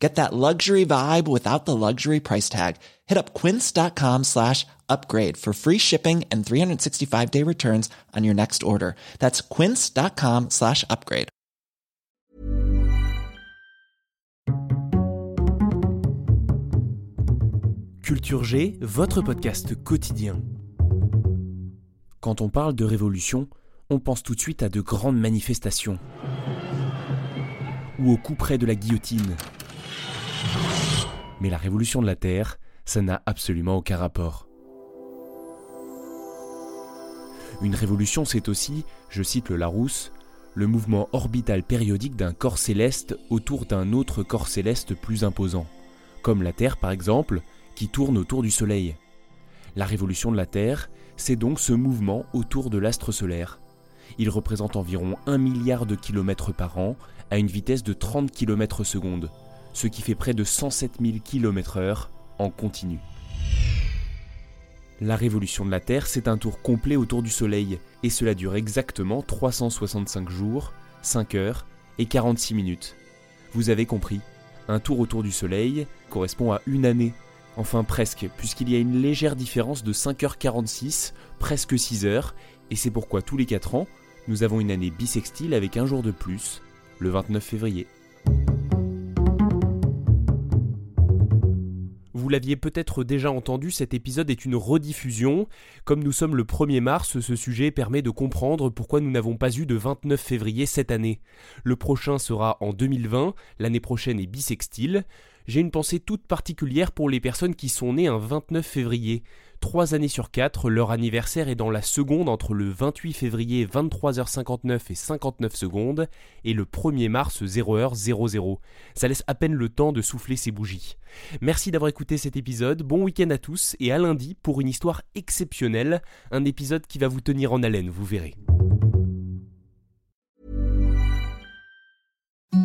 Get that luxury vibe without the luxury price tag. Hit up quince.com slash upgrade for free shipping and 365 day returns on your next order. That's quince.com slash upgrade. Culture G, votre podcast quotidien. Quand on parle de révolution, on pense tout de suite à de grandes manifestations ou au coup près de la guillotine. Mais la révolution de la Terre, ça n'a absolument aucun rapport. Une révolution, c'est aussi, je cite le Larousse, le mouvement orbital périodique d'un corps céleste autour d'un autre corps céleste plus imposant, comme la Terre par exemple, qui tourne autour du Soleil. La révolution de la Terre, c'est donc ce mouvement autour de l'astre solaire. Il représente environ 1 milliard de kilomètres par an à une vitesse de 30 km seconde, ce qui fait près de 107 000 km/h en continu. La révolution de la Terre, c'est un tour complet autour du Soleil, et cela dure exactement 365 jours, 5 heures et 46 minutes. Vous avez compris, un tour autour du Soleil correspond à une année. Enfin presque, puisqu'il y a une légère différence de 5h46, presque 6 heures, et c'est pourquoi tous les 4 ans, nous avons une année bissextile avec un jour de plus, le 29 février. L'aviez peut-être déjà entendu, cet épisode est une rediffusion. Comme nous sommes le 1er mars, ce sujet permet de comprendre pourquoi nous n'avons pas eu de 29 février cette année. Le prochain sera en 2020, l'année prochaine est bissextile. J'ai une pensée toute particulière pour les personnes qui sont nées un 29 février. Trois années sur quatre, leur anniversaire est dans la seconde entre le 28 février 23h59 et 59 secondes et le 1er mars 0h00. Ça laisse à peine le temps de souffler ses bougies. Merci d'avoir écouté cet épisode, bon week-end à tous et à lundi pour une histoire exceptionnelle, un épisode qui va vous tenir en haleine, vous verrez.